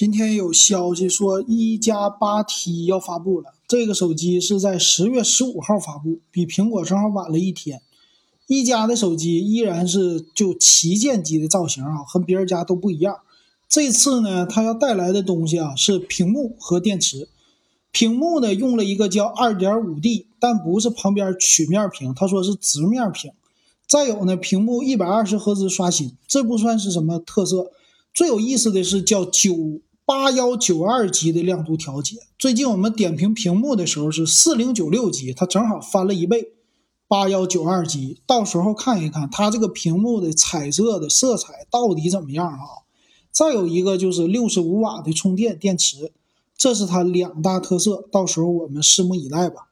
今天有消息说，一加八 T 要发布了。这个手机是在十月十五号发布，比苹果正好晚了一天。一加的手机依然是就旗舰机的造型啊，和别人家都不一样。这次呢，它要带来的东西啊是屏幕和电池。屏幕呢用了一个叫二点五 D，但不是旁边曲面屏，他说是直面屏。再有呢，屏幕一百二十赫兹刷新，这不算是什么特色。最有意思的是叫九。八幺九二级的亮度调节，最近我们点评屏幕的时候是四零九六级，它正好翻了一倍，八幺九二级，到时候看一看它这个屏幕的彩色的色彩到底怎么样啊？再有一个就是六十五瓦的充电电池，这是它两大特色，到时候我们拭目以待吧。